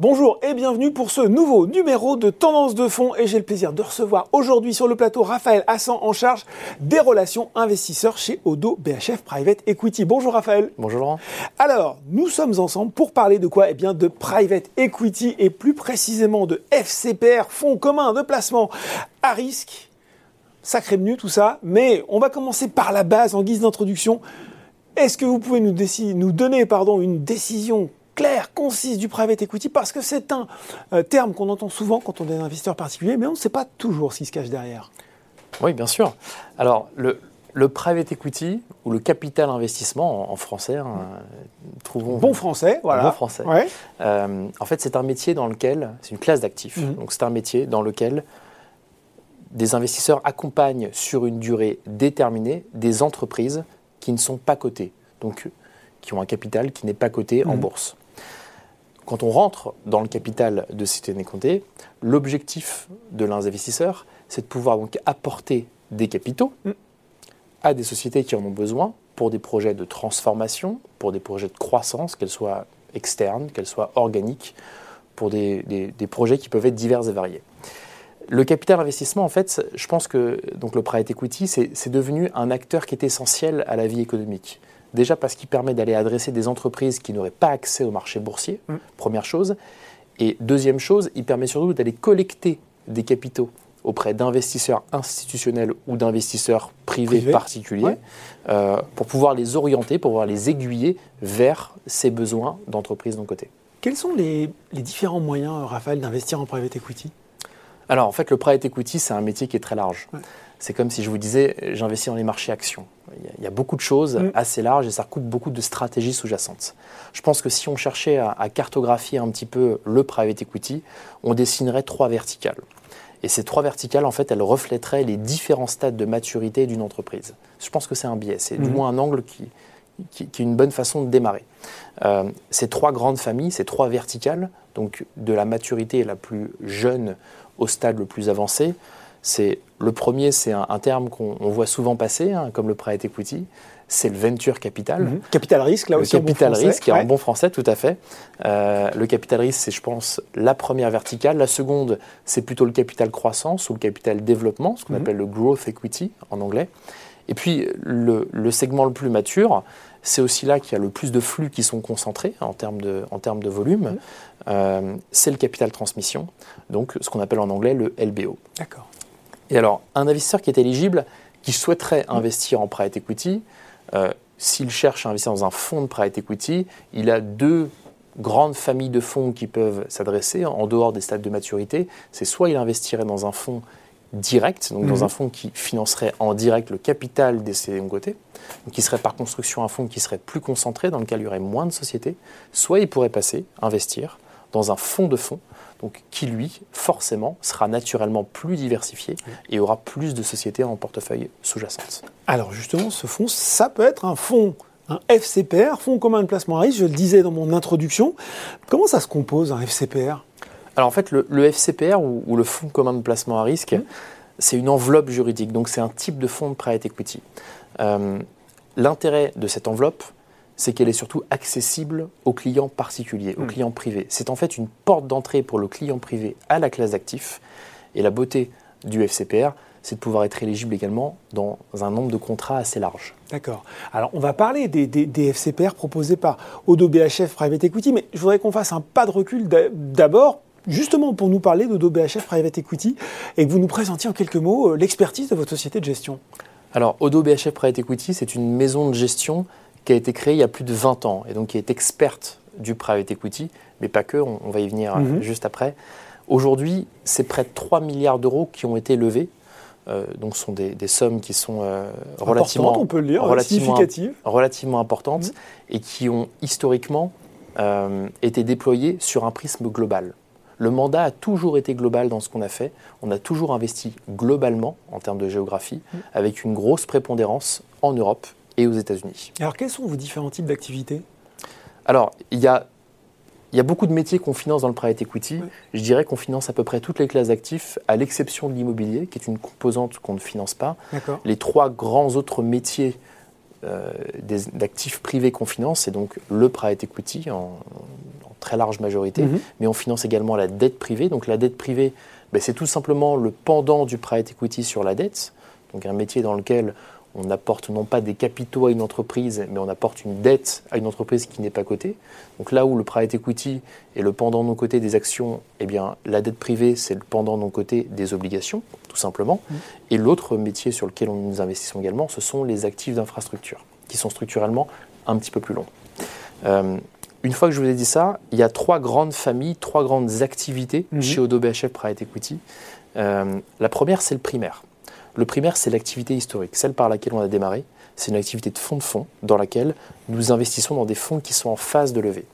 Bonjour et bienvenue pour ce nouveau numéro de Tendance de fonds et j'ai le plaisir de recevoir aujourd'hui sur le plateau Raphaël Hassan en charge des relations investisseurs chez Odo BHF Private Equity. Bonjour Raphaël. Bonjour Laurent. Alors, nous sommes ensemble pour parler de quoi? Eh bien de Private Equity et plus précisément de FCPR, fonds commun de placement à risque. Sacré menu tout ça, mais on va commencer par la base en guise d'introduction. Est-ce que vous pouvez nous, nous donner pardon, une décision claire, concise du private equity, parce que c'est un euh, terme qu'on entend souvent quand on est un investisseur particulier, mais on ne sait pas toujours ce qui se cache derrière. Oui, bien sûr. Alors, le, le private equity ou le capital investissement en, français, hein, trouvons bon français, voilà. Bon français. Euh, en fait, c'est un métier dans lequel c'est une classe d'actifs. Mhm. Donc, c'est un métier dans lequel des investisseurs accompagnent sur une durée déterminée des entreprises qui ne sont pas cotées, donc qui ont un capital qui n'est pas coté en mhm. bourse. Quand on rentre dans le capital de Cité Comté, l'objectif de l'investisseur, c'est de pouvoir donc apporter des capitaux mm. à des sociétés qui en ont besoin pour des projets de transformation, pour des projets de croissance, qu'elles soient externes, qu'elles soient organiques, pour des, projets qui peuvent être divers et variés. Le capital investissement, en fait, je pense que donc le private equity, c'est devenu un acteur qui est essentiel à la vie économique. Déjà parce qu'il permet d'aller adresser des entreprises qui n'auraient pas accès au marché boursier, mm. première chose. Et deuxième chose, il permet surtout d'aller collecter des capitaux auprès d'investisseurs institutionnels ou d'investisseurs privés particuliers euh, pour pouvoir les orienter, pour pouvoir les aiguiller vers ces besoins d'entreprises d'un côté. Quels sont les, différents moyens, Raphaël, d'investir en private equity? Alors en fait, le private equity, c'est un métier qui est très large. C'est comme si je vous disais, j'investis dans les marchés actions. Il y a beaucoup de choses mm. assez larges et ça recoupe beaucoup de stratégies sous-jacentes. Je pense que si on cherchait à, cartographier un petit peu le private equity, on dessinerait trois verticales. Et ces trois verticales, en fait, elles reflèteraient les différents stades de maturité d'une entreprise. Je pense que c'est un biais, c'est du mm. moins un angle qui, qui, est une bonne façon de démarrer. Euh, ces trois grandes familles, ces trois verticales, donc de la maturité la plus jeune au stade le plus avancé, c'est le premier, c'est un, terme qu'on voit souvent passer, hein, comme le private equity. C'est le venture capital. Mhm. Capital risque, là le aussi. Capital bon risque, en bon français, tout à fait. Euh, le capital risque, c'est, je pense, la première verticale. La seconde, c'est plutôt le capital croissance ou le capital développement, ce qu'on mhm. appelle le growth equity en anglais. Et puis, le, segment le plus mature, c'est aussi là qu'il y a le plus de flux qui sont concentrés en termes de, en termes de volume. Mhm. Euh, c'est le capital transmission, donc ce qu'on appelle en anglais le LBO. D'accord. Et alors, un investisseur qui est éligible, qui souhaiterait investir en private equity, euh, s'il cherche à investir dans un fonds de private equity, il a deux grandes familles de fonds qui peuvent s'adresser en dehors des stades de maturité. C'est soit il investirait dans un fonds direct, donc dans mhm. un fonds qui financerait en direct le capital des côté, donc qui serait par construction un fonds qui serait plus concentré, dans lequel il y aurait moins de sociétés, soit il pourrait passer, investir dans un fonds de fonds donc qui lui, forcément, sera naturellement plus diversifié et aura plus de sociétés en portefeuille sous-jacente. Alors justement, ce fonds, ça peut être un fonds, un FCPR, fonds commun de placement à risque, je le disais dans mon introduction. Comment ça se compose un FCPR Alors en fait, le, FCPR ou, le fonds commun de placement à risque, mmh. c'est une enveloppe juridique, donc c'est un type de fonds de private equity. Euh, l'intérêt de cette enveloppe, c'est qu'elle est surtout accessible aux clients particuliers, aux hmm. clients privés. C'est en fait une porte d'entrée pour le client privé à la classe d'actifs. Et la beauté du FCPR, c'est de pouvoir être éligible également dans un nombre de contrats assez large. D'accord. Alors, on va parler des, FCPR proposés par Odo BHF Private Equity, mais je voudrais qu'on fasse un pas de recul d'abord justement pour nous parler d'Odo BHF Private Equity et que vous nous présentiez en quelques mots euh, l'expertise de votre société de gestion. Alors, Odo BHF Private Equity, c'est une maison de gestion qui a été créée il y a plus de 20 ans et donc qui est experte du private equity, mais pas que, on, va y venir euh, mhm. juste après. Aujourd'hui, c'est près de 3 milliards d'euros qui ont été levés. Euh, donc, ce sont des, sommes qui sont euh, relativement, on peut le dire, relativement, significatives. relativement importantes mhm. et qui ont historiquement été déployées sur un prisme global. Le mandat a toujours été global dans ce qu'on a fait. On a toujours investi globalement en termes de géographie, mhm. avec une grosse prépondérance en Europe et aux États-Unis. Alors, quels sont vos différents types d'activités? Alors, il y a, il y a beaucoup de métiers qu'on finance dans le private equity. Je dirais qu'on finance à peu près toutes les classes d'actifs, à l'exception de l'immobilier, qui est une composante qu'on ne finance pas. Les trois grands autres métiers euh, d'actifs privés qu'on finance, c'est donc le private equity en, très large majorité, mhm. mais on finance également la dette privée. Donc la dette privée, ben, c'est tout simplement le pendant du private equity sur la dette, donc un métier dans lequel on apporte non pas des capitaux à une entreprise, mais on apporte une dette à une entreprise qui n'est pas cotée. Donc là où le private equity est le pendant non coté des actions, eh bien la dette privée c'est le pendant non coté des obligations, tout simplement. Mmh. Et l'autre métier sur lequel nous investissons également, ce sont les actifs d'infrastructure, qui sont structurellement un petit peu plus longs. Euh, une fois que je vous ai dit ça, il y a trois grandes familles, trois grandes activités mmh. chez Odo BHF Private Equity. Euh, la première, c'est le primaire. Le primaire, c'est l'activité historique, celle par laquelle on a démarré. C'est une activité de fonds de fonds dans laquelle nous investissons dans des fonds qui sont en phase de levée.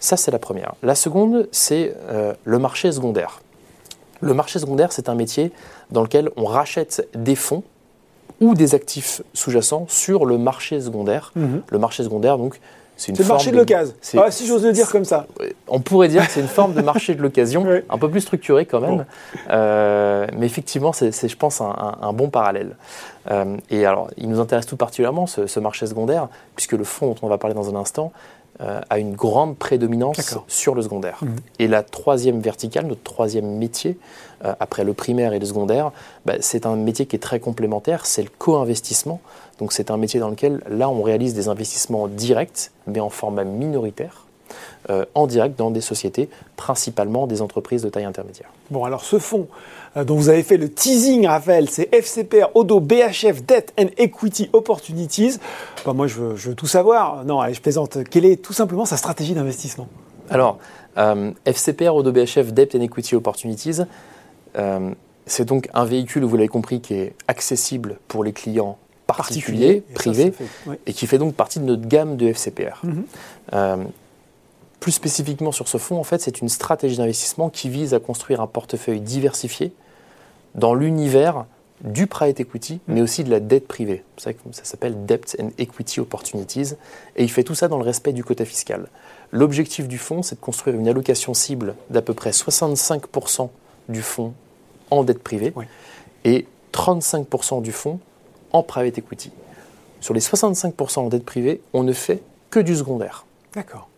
Ça, c'est la première. La seconde, c'est euh, le marché secondaire. Le marché secondaire, c'est un métier dans lequel on rachète des fonds ou des actifs sous-jacents sur le marché secondaire. Mhm. Le marché secondaire, donc, c'est le marché de, l'occasion. Ah, si j'ose le dire comme ça. On pourrait dire que c'est une forme de marché de l'occasion, un peu plus structuré quand même. Euh, mais effectivement, c'est, je pense, un, bon parallèle. Euh, et alors, il nous intéresse tout particulièrement, ce, marché secondaire, puisque le fonds dont on va parler dans un instant euh, a une grande prédominance sur le secondaire. Mhm. Et la troisième verticale, notre troisième métier, après le primaire et le secondaire, bah, c'est un métier qui est très complémentaire, c'est le co-investissement. Donc c'est un métier dans lequel, là, on réalise des investissements directs, mais en format minoritaire, euh, en direct dans des sociétés, principalement des entreprises de taille intermédiaire. Bon, alors ce fonds euh, dont vous avez fait le teasing, Raphaël, c'est FCPR Odo BHF Debt and Equity Opportunities. moi, je veux, tout savoir. Non, allez, je plaisante. Quelle est tout simplement sa stratégie d'investissement? Alors, euh, FCPR Odo BHF Debt and Equity Opportunities, c'est donc un véhicule, vous l'avez compris, qui est accessible pour les clients particulier, privé, et qui fait donc partie de notre gamme de FCPR. Mhm. Euh, plus spécifiquement sur ce fonds, en fait, c'est une stratégie d'investissement qui vise à construire un portefeuille diversifié dans l'univers du private equity, mhm. mais aussi de la dette privée. Ça, ça s'appelle Debt and Equity Opportunities, et il fait tout ça dans le respect du quota fiscal. L'objectif du fonds, c'est de construire une allocation cible d'à peu près 65% du fonds en dette privée et 35% du fonds en private equity. Sur les 65% en dette privée, on ne fait que du secondaire. D'accord.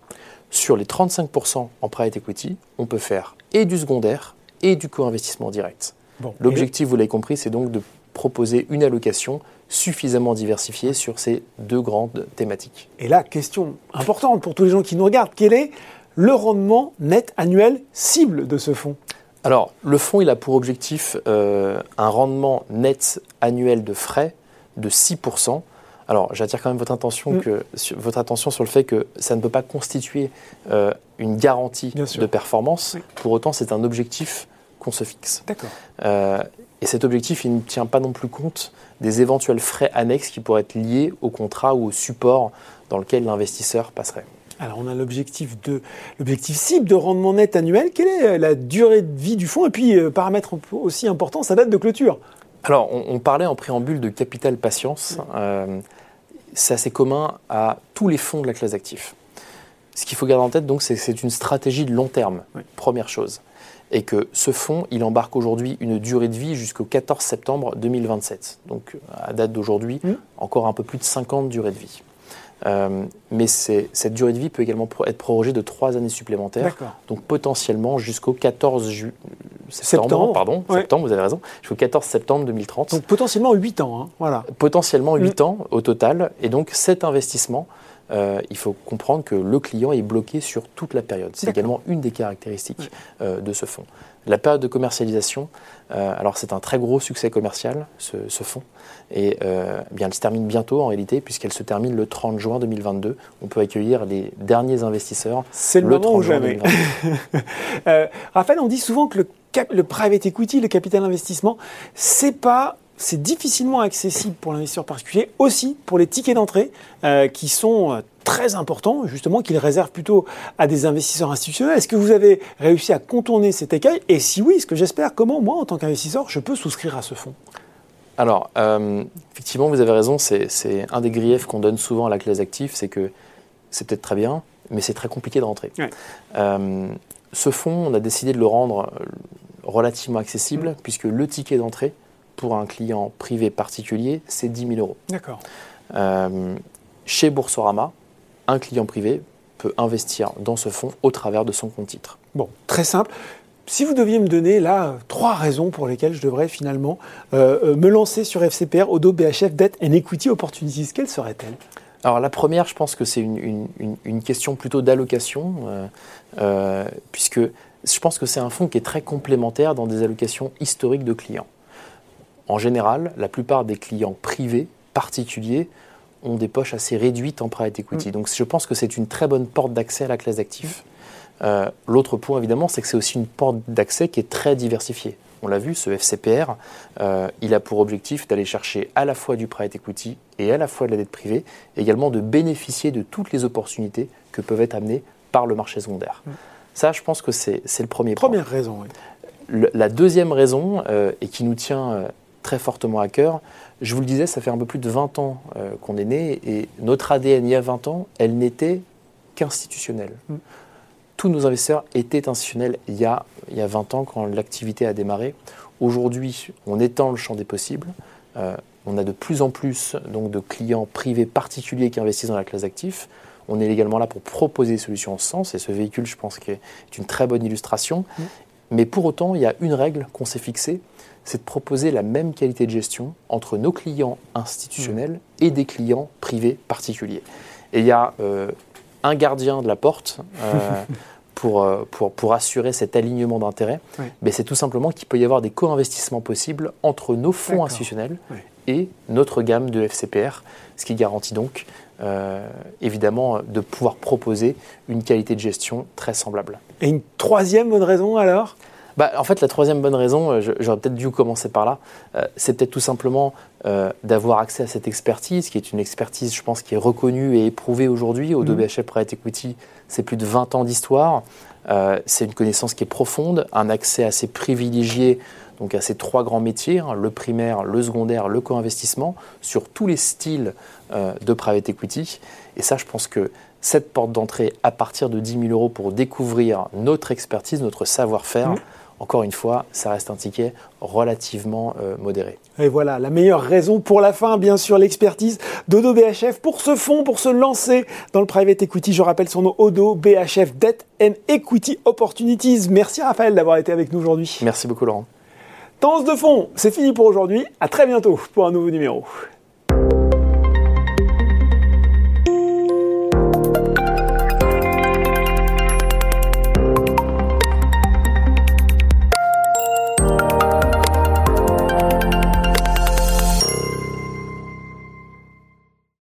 Sur les 35% en private equity, on peut faire et du secondaire et du co-investissement direct. L'objectif, vous l'avez compris, c'est donc de proposer une allocation suffisamment diversifiée sur ces deux grandes thématiques. Et là, question importante pour tous les gens qui nous regardent, quel est le rendement net annuel cible de ce fonds? Alors, le fonds, il a pour objectif euh, un rendement net annuel de frais de 6%. Alors, j'attire quand même votre attention, mm. que, votre attention sur le fait que ça ne peut pas constituer euh, une garantie de performance. Pour autant, c'est un objectif qu'on se fixe. D'accord. Euh, et cet objectif, il ne tient pas non plus compte des éventuels frais annexes qui pourraient être liés au contrat ou au support dans lequel l'investisseur passerait. Alors, on a l'objectif de l'objectif cible de rendement net annuel. Quelle est la durée de vie du fonds? Et puis, euh, paramètre aussi important, sa date de clôture. Alors, on, parlait en préambule de capital patience. Euh, c'est assez commun à tous les fonds de la classe d'actifs. Ce qu'il faut garder en tête, donc, c'est que c'est une stratégie de long terme, première chose. Et que ce fonds, il embarque aujourd'hui une durée de vie jusqu'au 14 septembre 2027. Donc, à date d'aujourd'hui, mmh. encore un peu plus de 50 durées de vie. Euh, mais cette durée de vie peut également être prorogée de trois années supplémentaires, donc potentiellement jusqu'au 14 septembre, pardon, septembre, vous avez raison, jusqu'au 14 septembre 2030. Donc potentiellement 8 ans, hein, voilà. Potentiellement 8 mm. ans au total, et donc cet investissement, euh, il faut comprendre que le client est bloqué sur toute la période. C'est également une des caractéristiques euh, de ce fonds. La période de commercialisation, alors c'est un très gros succès commercial, ce, fonds, et euh, eh bien elle se termine bientôt en réalité, puisqu'elle se termine le 30 juin 2022. On peut accueillir les derniers investisseurs. C'est le, moment ou jamais. euh, Raphaël, on dit souvent que le, le private equity, le capital investissement, c'est pas c'est difficilement accessible pour l'investisseur particulier, aussi pour les tickets d'entrée euh, qui sont très importants, justement, qu'ils réservent plutôt à des investisseurs institutionnels. Est-ce que vous avez réussi à contourner cet écueil? Et si oui, ce que j'espère, comment moi, en tant qu'investisseur, je peux souscrire à ce fonds? Alors, euh, effectivement, vous avez raison, c'est un des griefs qu'on donne souvent à la classe active, c'est que c'est peut-être très bien, mais c'est très compliqué de rentrer. ce fonds, on a décidé de le rendre relativement accessible, mmh. puisque le ticket d'entrée, pour un client privé particulier, c'est 10 000 euros. D'accord. Euh, chez Boursorama, un client privé peut investir dans ce fonds au travers de son compte titre. Bon, très simple. Si vous deviez me donner là trois raisons pour lesquelles je devrais finalement euh, me lancer sur FCPR, Odo, BHF, Debt and Equity Opportunities, quelles seraient-elles? Alors la première, je pense que c'est une, question plutôt d'allocation, puisque je pense que c'est un fonds qui est très complémentaire dans des allocations historiques de clients. En général, la plupart des clients privés, particuliers, ont des poches assez réduites en private equity. Mm. Donc je pense que c'est une très bonne porte d'accès à la classe d'actifs. Euh, l'autre point, évidemment, c'est que c'est aussi une porte d'accès qui est très diversifiée. On l'a vu, ce FCPR, euh, il a pour objectif d'aller chercher à la fois du private equity et à la fois de la dette privée, également de bénéficier de toutes les opportunités que peuvent être amenées par le marché secondaire. Mm. Ça, je pense que c'est le premier point. Première raison, oui. la deuxième raison, euh, et qui nous tient très fortement à cœur, je vous le disais, ça fait un peu plus de 20 ans qu'on est né, et notre ADN, il y a 20 ans, elle n'était qu'institutionnelle. Mm. Tous nos investisseurs étaient institutionnels il y a, il y a 20 ans, quand l'activité a démarré. Aujourd'hui, on étend le champ des possibles. on a de plus en plus donc, de clients privés particuliers qui investissent dans la classe d'actifs. On est également là pour proposer des solutions en ce sens, et ce véhicule, je pense, est une très bonne illustration. Mm. Mais pour autant, il y a une règle qu'on s'est fixée, c'est de proposer la même qualité de gestion entre nos clients institutionnels mm. et des clients privés particuliers. Et il y a euh, un gardien de la porte euh, pour, euh, pour, pour, assurer cet alignement d'intérêts. Mais c'est tout simplement qu'il peut y avoir des co-investissements possibles entre nos fonds institutionnels et notre gamme de FCPR, ce qui garantit donc euh, évidemment de pouvoir proposer une qualité de gestion très semblable. Et une troisième bonne raison alors? Bah, en fait, la troisième bonne raison, euh, j'aurais peut-être dû commencer par là, euh, c'est peut-être tout simplement d'avoir accès à cette expertise, qui est une expertise, je pense, qui est reconnue et éprouvée aujourd'hui. Au mmh. BHF Private Equity, c'est plus de 20 ans d'histoire. c'est une connaissance qui est profonde, un accès assez privilégié donc à ces trois grands métiers, hein, le primaire, le secondaire, le co-investissement, sur tous les styles euh, de private equity. Et ça, je pense que cette porte d'entrée à partir de 10 000 euros pour découvrir notre expertise, notre savoir-faire, mmh. Encore une fois, ça reste un ticket relativement euh, modéré. Et voilà, la meilleure raison pour la fin, bien sûr, l'expertise d'Odo BHF pour ce fonds, pour se lancer dans le private equity. Je rappelle son nom, Odo BHF Debt and Equity Opportunities. Merci Raphaël d'avoir été avec nous aujourd'hui. Merci beaucoup Laurent. Tendance de fond, c'est fini pour aujourd'hui. À très bientôt pour un nouveau numéro.